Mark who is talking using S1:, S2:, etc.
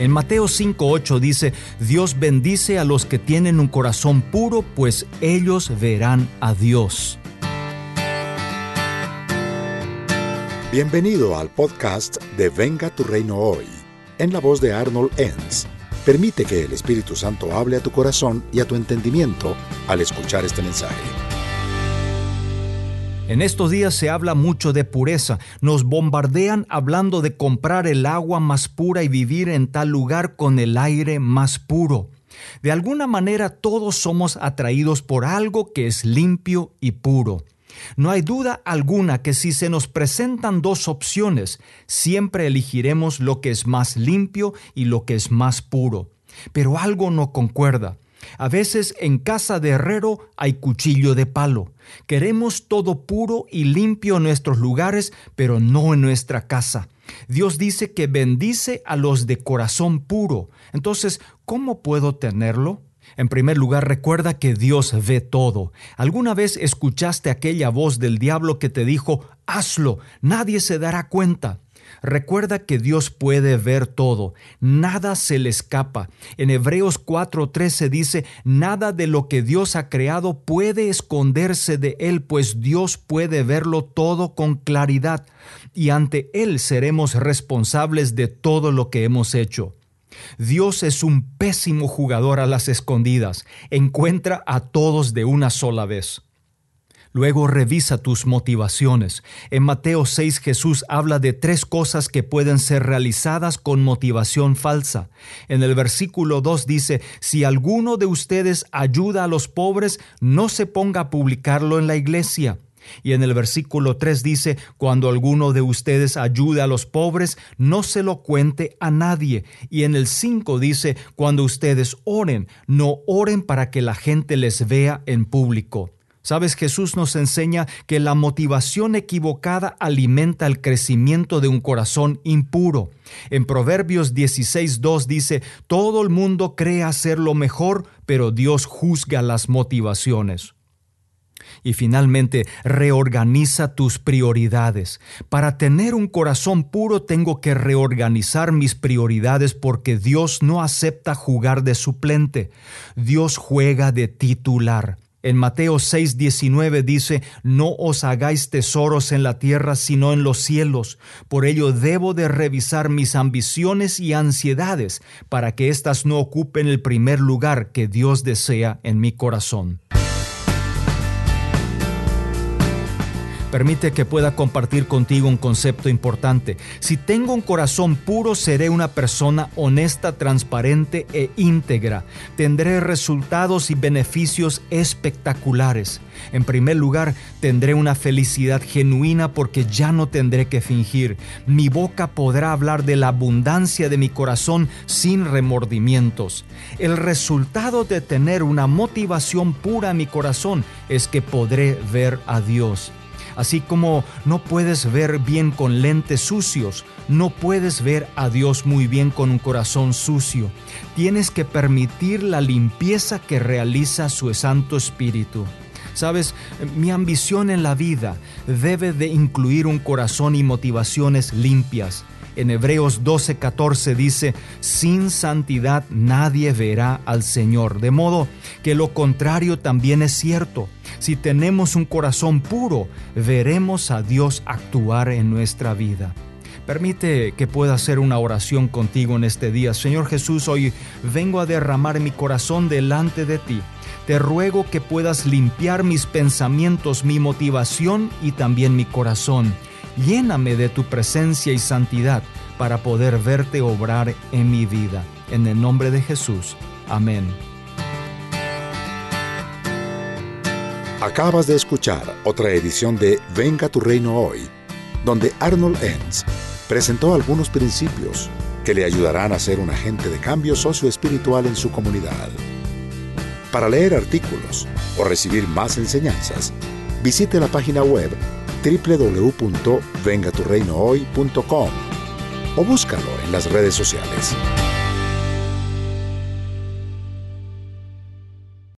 S1: En Mateo 5:8 dice, Dios bendice a los que tienen un corazón puro, pues ellos verán a Dios.
S2: Bienvenido al podcast de Venga tu reino hoy, en la voz de Arnold Enns. Permite que el Espíritu Santo hable a tu corazón y a tu entendimiento al escuchar este mensaje.
S1: En estos días se habla mucho de pureza. Nos bombardean hablando de comprar el agua más pura y vivir en tal lugar con el aire más puro. De alguna manera todos somos atraídos por algo que es limpio y puro. No hay duda alguna que si se nos presentan dos opciones, siempre elegiremos lo que es más limpio y lo que es más puro. Pero algo no concuerda. A veces en casa de herrero hay cuchillo de palo. Queremos todo puro y limpio en nuestros lugares, pero no en nuestra casa. Dios dice que bendice a los de corazón puro. Entonces, ¿cómo puedo tenerlo? En primer lugar, recuerda que Dios ve todo. ¿Alguna vez escuchaste aquella voz del diablo que te dijo, hazlo, nadie se dará cuenta? Recuerda que Dios puede ver todo, nada se le escapa. En Hebreos 4:13 dice, nada de lo que Dios ha creado puede esconderse de Él, pues Dios puede verlo todo con claridad, y ante Él seremos responsables de todo lo que hemos hecho. Dios es un pésimo jugador a las escondidas, encuentra a todos de una sola vez. Luego revisa tus motivaciones. En Mateo 6 Jesús habla de tres cosas que pueden ser realizadas con motivación falsa. En el versículo 2 dice, si alguno de ustedes ayuda a los pobres, no se ponga a publicarlo en la iglesia. Y en el versículo 3 dice, cuando alguno de ustedes ayude a los pobres, no se lo cuente a nadie. Y en el 5 dice, cuando ustedes oren, no oren para que la gente les vea en público. Sabes, Jesús nos enseña que la motivación equivocada alimenta el crecimiento de un corazón impuro. En Proverbios 16.2 dice, todo el mundo cree hacer lo mejor, pero Dios juzga las motivaciones. Y finalmente, reorganiza tus prioridades. Para tener un corazón puro tengo que reorganizar mis prioridades porque Dios no acepta jugar de suplente. Dios juega de titular. En Mateo 6:19 dice, No os hagáis tesoros en la tierra, sino en los cielos. Por ello debo de revisar mis ambiciones y ansiedades, para que éstas no ocupen el primer lugar que Dios desea en mi corazón. Permite que pueda compartir contigo un concepto importante. Si tengo un corazón puro, seré una persona honesta, transparente e íntegra. Tendré resultados y beneficios espectaculares. En primer lugar, tendré una felicidad genuina porque ya no tendré que fingir. Mi boca podrá hablar de la abundancia de mi corazón sin remordimientos. El resultado de tener una motivación pura en mi corazón es que podré ver a Dios. Así como no puedes ver bien con lentes sucios, no puedes ver a Dios muy bien con un corazón sucio. Tienes que permitir la limpieza que realiza su Santo Espíritu. Sabes, mi ambición en la vida debe de incluir un corazón y motivaciones limpias. En Hebreos 12:14 dice, sin santidad nadie verá al Señor. De modo que lo contrario también es cierto. Si tenemos un corazón puro, veremos a Dios actuar en nuestra vida. Permite que pueda hacer una oración contigo en este día. Señor Jesús, hoy vengo a derramar mi corazón delante de ti. Te ruego que puedas limpiar mis pensamientos, mi motivación y también mi corazón. Lléname de tu presencia y santidad para poder verte obrar en mi vida. En el nombre de Jesús. Amén.
S2: Acabas de escuchar otra edición de Venga tu reino hoy, donde Arnold Enns presentó algunos principios que le ayudarán a ser un agente de cambio socioespiritual en su comunidad. Para leer artículos o recibir más enseñanzas, visite la página web www.vengaturreinohoy.com o búscalo en las redes sociales.